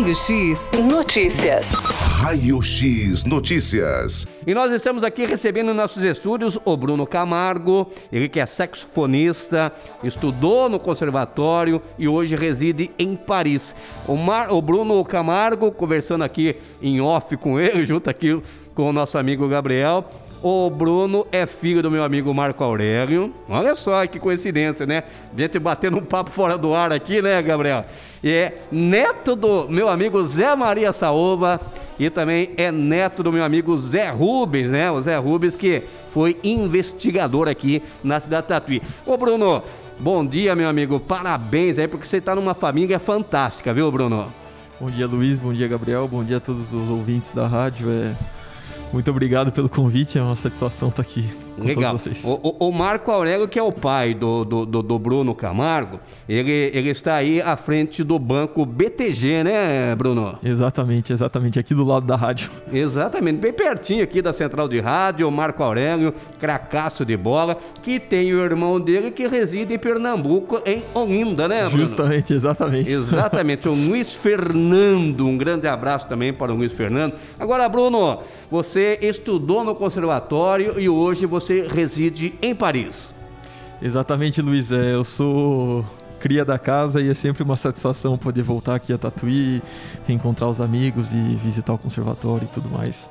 Raio X Notícias. Raio X Notícias. E nós estamos aqui recebendo em nossos estúdios o Bruno Camargo, ele que é saxofonista, estudou no conservatório e hoje reside em Paris. O, Mar, o Bruno Camargo, conversando aqui em off com ele, junto aqui com o nosso amigo Gabriel, o Bruno é filho do meu amigo Marco Aurélio. Olha só que coincidência, né? A gente batendo um papo fora do ar aqui, né, Gabriel? E é neto do meu amigo Zé Maria Saova e também é neto do meu amigo Zé Rubens, né? O Zé Rubens que foi investigador aqui na cidade de Tatuí. Ô, Bruno, bom dia, meu amigo. Parabéns aí, porque você está numa família fantástica, viu, Bruno? Bom dia, Luiz. Bom dia, Gabriel. Bom dia a todos os ouvintes da rádio. É muito obrigado pelo convite, é uma satisfação estar aqui Legal. O, o, Marco Aurélio, que é o pai do, do, do, do Bruno Camargo, ele, ele está aí à frente do banco BTG, né, Bruno? Exatamente, exatamente, aqui do lado da rádio. Exatamente, bem pertinho aqui da central de rádio, o Marco Aurélio, cracaço de bola, que tem o irmão dele que reside em Pernambuco, em Olinda, né, Bruno? Justamente, exatamente. Exatamente, o Luiz Fernando, um grande abraço também para o Luiz Fernando. Agora, Bruno, você estudou no conservatório e hoje você reside em Paris. Exatamente, Luiz. É, eu sou cria da casa e é sempre uma satisfação poder voltar aqui a Tatuí, reencontrar os amigos e visitar o conservatório e tudo mais.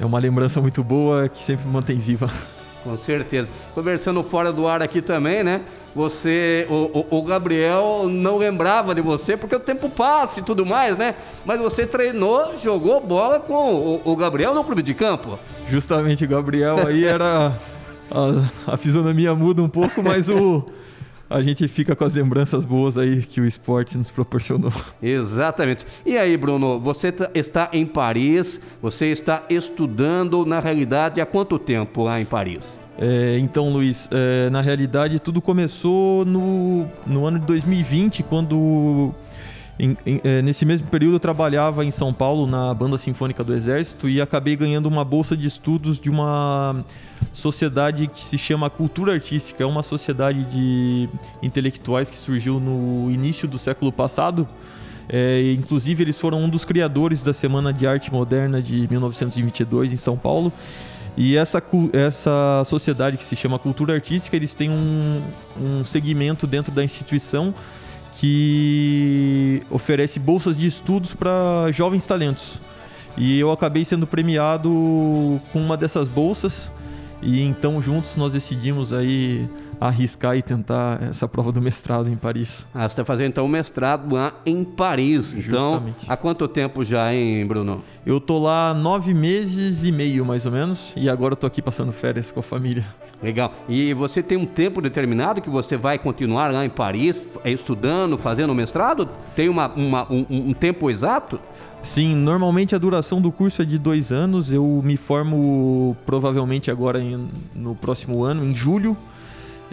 É uma lembrança muito boa que sempre me mantém viva. Com certeza. Conversando fora do ar aqui também, né? Você, o, o, o, Gabriel não lembrava de você porque o tempo passa e tudo mais, né? Mas você treinou, jogou bola com o, o Gabriel no clube de campo. Justamente, o Gabriel aí era. A, a fisionomia muda um pouco, mas o a gente fica com as lembranças boas aí que o esporte nos proporcionou. Exatamente. E aí, Bruno, você tá, está em Paris, você está estudando, na realidade, há quanto tempo lá em Paris? É, então, Luiz, é, na realidade tudo começou no, no ano de 2020, quando em, em, é, nesse mesmo período eu trabalhava em São Paulo na Banda Sinfônica do Exército e acabei ganhando uma bolsa de estudos de uma sociedade que se chama Cultura Artística. É uma sociedade de intelectuais que surgiu no início do século passado. É, inclusive, eles foram um dos criadores da Semana de Arte Moderna de 1922 em São Paulo. E essa, essa sociedade que se chama Cultura Artística, eles têm um, um segmento dentro da instituição que oferece bolsas de estudos para jovens talentos. E eu acabei sendo premiado com uma dessas bolsas. E então juntos nós decidimos aí arriscar e tentar essa prova do mestrado em Paris. Ah, você está fazendo então o mestrado lá em Paris. Então, Justamente. há quanto tempo já, hein, Bruno? Eu tô lá nove meses e meio, mais ou menos, e agora eu tô aqui passando férias com a família. Legal. E você tem um tempo determinado que você vai continuar lá em Paris, estudando, fazendo o mestrado? Tem uma, uma um, um tempo exato? Sim, normalmente a duração do curso é de dois anos. Eu me formo provavelmente agora em, no próximo ano, em julho.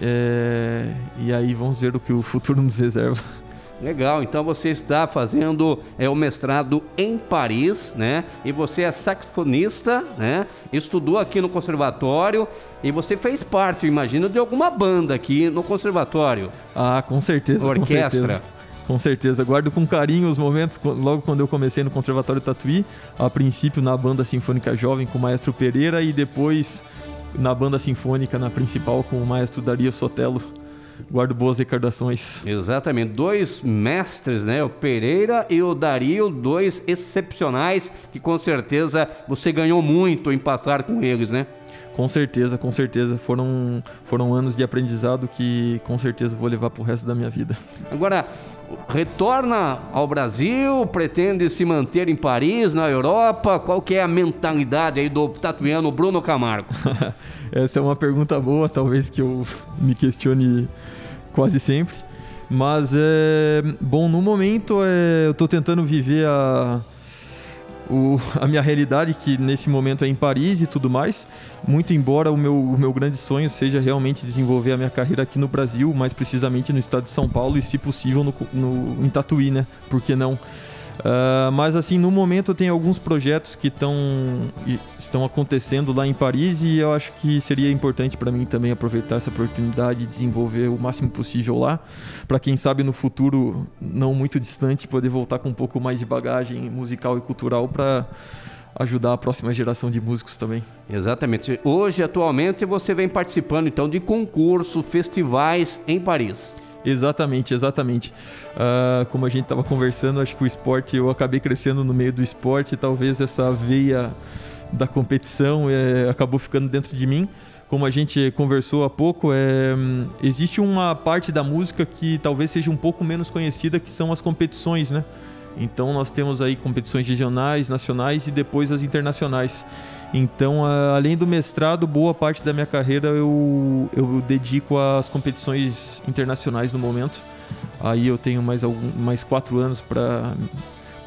É, e aí vamos ver o que o futuro nos reserva. Legal, então você está fazendo é, o mestrado em Paris, né? E você é saxofonista, né? Estudou aqui no conservatório e você fez parte, imagino, de alguma banda aqui no conservatório. Ah, com certeza. Orquestra. Com certeza. Com certeza, guardo com carinho os momentos, logo quando eu comecei no Conservatório Tatuí, a princípio na banda sinfônica jovem com o maestro Pereira e depois na banda sinfônica, na principal, com o maestro Dario Sotelo. Guardo boas recordações. Exatamente, dois mestres, né? O Pereira e o Dario, dois excepcionais que com certeza você ganhou muito em passar com eles, né? Com certeza, com certeza. Foram, foram anos de aprendizado que com certeza vou levar para o resto da minha vida. Agora, retorna ao Brasil, pretende se manter em Paris, na Europa? Qual que é a mentalidade aí do tatuiano Bruno Camargo? Essa é uma pergunta boa, talvez que eu me questione quase sempre. Mas é bom, no momento é, eu estou tentando viver a, o, a minha realidade, que nesse momento é em Paris e tudo mais. Muito embora o meu, o meu grande sonho seja realmente desenvolver a minha carreira aqui no Brasil, mais precisamente no estado de São Paulo e, se possível, no, no, em Tatuí, né? Por que não? Uh, mas assim, no momento tem alguns projetos que tão, estão acontecendo lá em Paris e eu acho que seria importante para mim também aproveitar essa oportunidade de desenvolver o máximo possível lá, para quem sabe no futuro não muito distante poder voltar com um pouco mais de bagagem musical e cultural para ajudar a próxima geração de músicos também. Exatamente. Hoje, atualmente, você vem participando então de concursos, festivais em Paris. Exatamente, exatamente. Uh, como a gente estava conversando, acho que o esporte, eu acabei crescendo no meio do esporte, talvez essa veia da competição é, acabou ficando dentro de mim. Como a gente conversou há pouco, é, existe uma parte da música que talvez seja um pouco menos conhecida, que são as competições, né? Então nós temos aí competições regionais, nacionais e depois as internacionais. Então, além do mestrado, boa parte da minha carreira eu, eu dedico às competições internacionais no momento. Aí eu tenho mais, algum, mais quatro anos para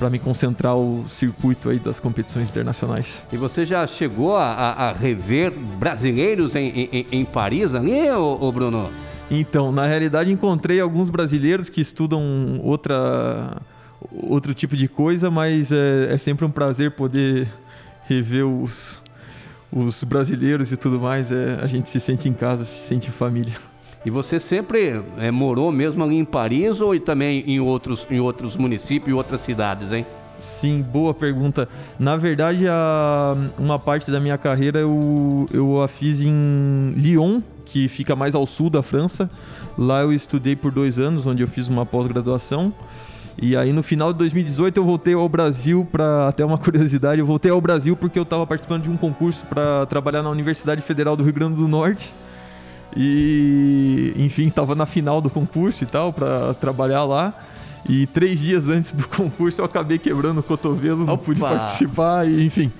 para me concentrar o circuito aí das competições internacionais. E você já chegou a, a, a rever brasileiros em, em, em Paris ali, ô, ô, Bruno? Então, na realidade, encontrei alguns brasileiros que estudam outra, outro tipo de coisa, mas é, é sempre um prazer poder rever os, os brasileiros e tudo mais, é, a gente se sente em casa, se sente em família. E você sempre é, morou mesmo ali em Paris ou também em outros, em outros municípios e outras cidades, hein? Sim, boa pergunta. Na verdade, a, uma parte da minha carreira eu, eu a fiz em Lyon, que fica mais ao sul da França. Lá eu estudei por dois anos, onde eu fiz uma pós-graduação. E aí no final de 2018 eu voltei ao Brasil para até uma curiosidade, eu voltei ao Brasil porque eu estava participando de um concurso para trabalhar na Universidade Federal do Rio Grande do Norte. E enfim, estava na final do concurso e tal para trabalhar lá. E três dias antes do concurso eu acabei quebrando o cotovelo, não Opa. pude participar e enfim,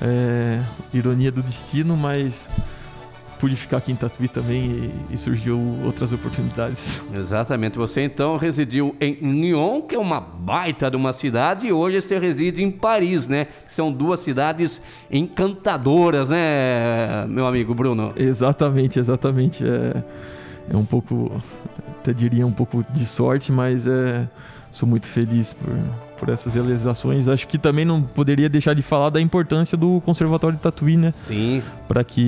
é, ironia do destino, mas pude ficar aqui em Tatuí também e, e, surgiu outras oportunidades. Exatamente. Você então residiu em Lyon, que é uma baita de uma cidade, e hoje você reside em Paris, né? São duas cidades encantadoras, né, meu amigo Bruno? Exatamente, exatamente. É, é um pouco, até diria um pouco de sorte, mas é, sou muito feliz por por essas realizações. Acho que também não poderia deixar de falar da importância do Conservatório de Tatuí, né? Sim. Para que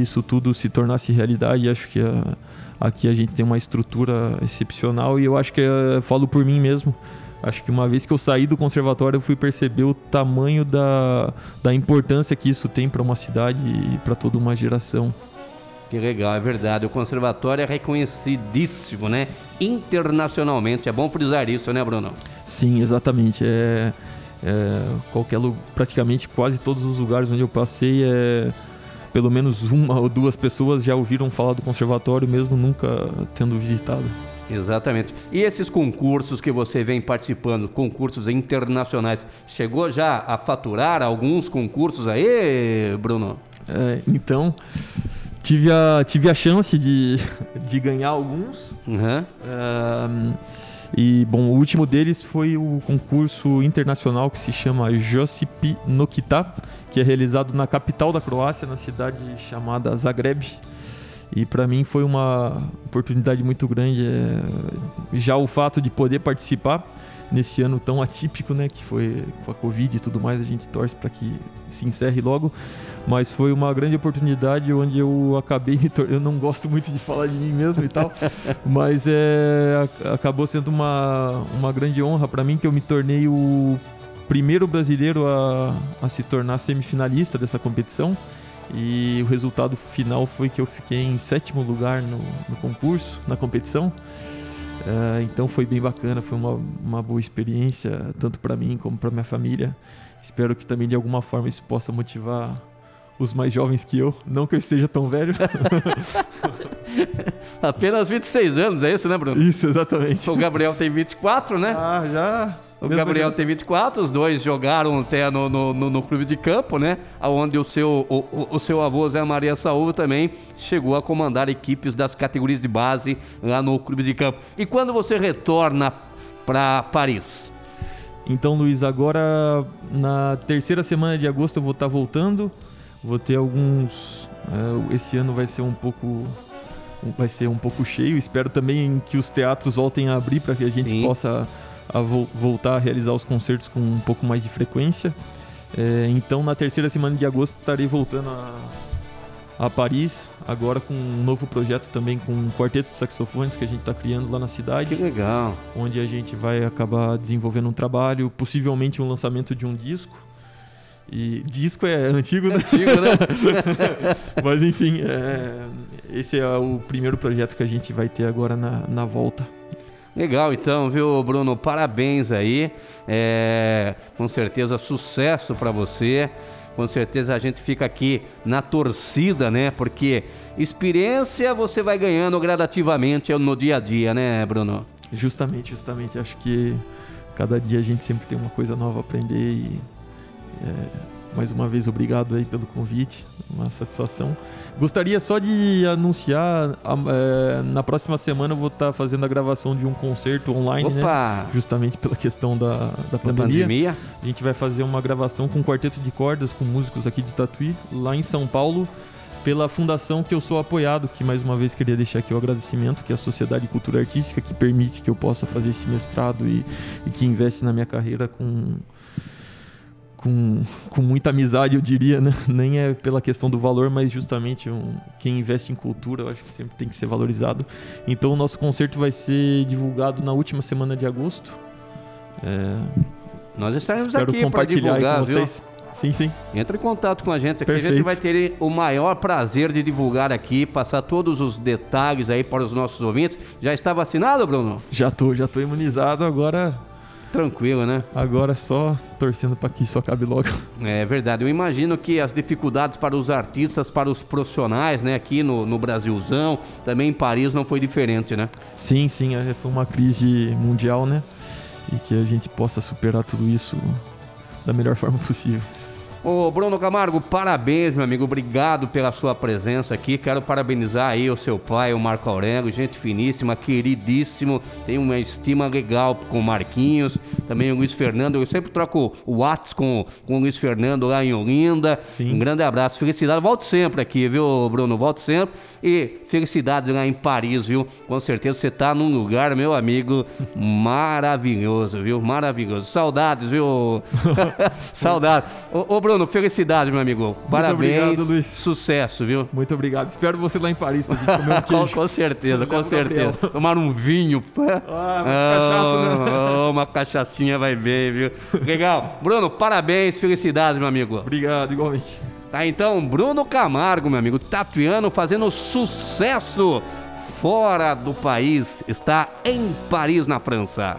isso tudo se tornasse realidade. Acho que a, aqui a gente tem uma estrutura excepcional e eu acho que eu falo por mim mesmo. Acho que uma vez que eu saí do conservatório, eu fui perceber o tamanho da, da importância que isso tem para uma cidade e para toda uma geração. Que legal, é verdade. O conservatório é reconhecidíssimo, né? Internacionalmente. É bom frisar isso, né, Bruno? Sim, exatamente. É, é qualquer praticamente quase todos os lugares onde eu passei é pelo menos uma ou duas pessoas já ouviram falar do conservatório mesmo nunca tendo visitado. Exatamente. E esses concursos que você vem participando, concursos internacionais, chegou já a faturar alguns concursos aí, Bruno? É, então, tive a, tive a chance de, de ganhar alguns. Uhum. e, bom, o último deles foi o concurso internacional que se chama Josip Nokita, que é realizado na capital da Croácia, na cidade chamada Zagreb. E para mim foi uma oportunidade muito grande. É, já o fato de poder participar nesse ano tão atípico, né, que foi com a Covid e tudo mais, a gente torce para que se encerre logo. Mas foi uma grande oportunidade onde eu acabei me Eu não gosto muito de falar de mim mesmo e tal, mas é, acabou sendo uma, uma grande honra para mim que eu me tornei o primeiro brasileiro a, a se tornar semifinalista dessa competição. E o resultado final foi que eu fiquei em sétimo lugar no, no concurso, na competição. Uh, então foi bem bacana, foi uma, uma boa experiência, tanto para mim como para minha família. Espero que também de alguma forma isso possa motivar os mais jovens que eu. Não que eu esteja tão velho. Apenas 26 anos, é isso, né, Bruno? Isso, exatamente. O Gabriel tem 24, né? Ah, já. O Gabriel já... tem 24, os dois jogaram até no, no, no, no clube de campo, né? Onde o seu, o, o, seu avô Zé Maria Saúl também chegou a comandar equipes das categorias de base lá no clube de campo. E quando você retorna para Paris? Então, Luiz, agora na terceira semana de agosto eu vou estar voltando. Vou ter alguns. Uh, esse ano vai ser um pouco. Vai ser um pouco cheio. Espero também que os teatros voltem a abrir para que a gente Sim. possa a vo voltar a realizar os concertos com um pouco mais de frequência. É, então, na terceira semana de agosto, estarei voltando a, a Paris, agora com um novo projeto também com um quarteto de saxofones que a gente está criando lá na cidade. Que legal. Onde a gente vai acabar desenvolvendo um trabalho, possivelmente um lançamento de um disco. E disco é antigo, né? Antigo, né? Mas enfim, é, esse é o primeiro projeto que a gente vai ter agora na, na volta. Legal, então, viu, Bruno? Parabéns aí. É, com certeza, sucesso para você. Com certeza a gente fica aqui na torcida, né? Porque experiência você vai ganhando gradativamente no dia a dia, né, Bruno? Justamente, justamente. Acho que cada dia a gente sempre tem uma coisa nova a aprender e é, mais uma vez, obrigado aí pelo convite, uma satisfação. Gostaria só de anunciar, é, na próxima semana eu vou estar fazendo a gravação de um concerto online, né? Opa! né? Justamente pela questão da, da, pandemia. pandemia. A gente vai fazer uma gravação com um quarteto de cordas, com músicos aqui de Tatuí, lá em São Paulo, pela fundação que eu sou apoiado, que mais uma vez queria deixar aqui o agradecimento, que é a Sociedade de Cultura Artística, que permite que eu possa fazer esse mestrado e, e que investe na minha carreira com com, com muita amizade, eu diria, né? Nem é pela questão do valor, mas justamente um, quem investe em cultura, eu acho que sempre tem que ser valorizado. Então, o nosso concerto vai ser divulgado na última semana de agosto. É... Nós estaremos Espero aqui compartilhar divulgar, com vocês. Viu? Sim, sim. Entre em contato com a gente aqui, Perfeito. a gente vai ter o maior prazer de divulgar aqui, passar todos os detalhes aí para os nossos ouvintes. Já está vacinado, Bruno? Já tô, já tô imunizado, agora Tranquilo, né? Agora só torcendo para que isso acabe logo. É verdade. Eu imagino que as dificuldades para os artistas, para os profissionais, né, aqui no, no Brasilzão, também em Paris não foi diferente, né? Sim, sim. É, foi uma crise mundial, né? E que a gente possa superar tudo isso da melhor forma possível. Ô Bruno Camargo, parabéns, meu amigo. Obrigado pela sua presença aqui. Quero parabenizar aí o seu pai, o Marco Aurélio, gente finíssima, queridíssimo. Tem uma estima legal com o Marquinhos, também o Luiz Fernando. Eu sempre troco o WhatsApp com, com o Luiz Fernando lá em Olinda. Sim. Um grande abraço, felicidade. Volte sempre aqui, viu, Bruno? Volte sempre. E felicidades lá em Paris, viu? Com certeza você tá num lugar, meu amigo, maravilhoso, viu? Maravilhoso. Saudades, viu? Saudades. Ô, ô Bruno, Bruno, felicidade, meu amigo. Parabéns. Muito obrigado, Luiz. Sucesso, viu? Muito obrigado. Espero você lá em Paris pra gente comer um queijo. com certeza, com certeza. Tomar um vinho. Ah, vai ficar chato, né? Oh, uma cachaçinha vai bem, viu? Legal. Bruno, parabéns, felicidade, meu amigo. Obrigado, igualmente. Tá, então, Bruno Camargo, meu amigo, tatuiano, fazendo sucesso fora do país. Está em Paris, na França.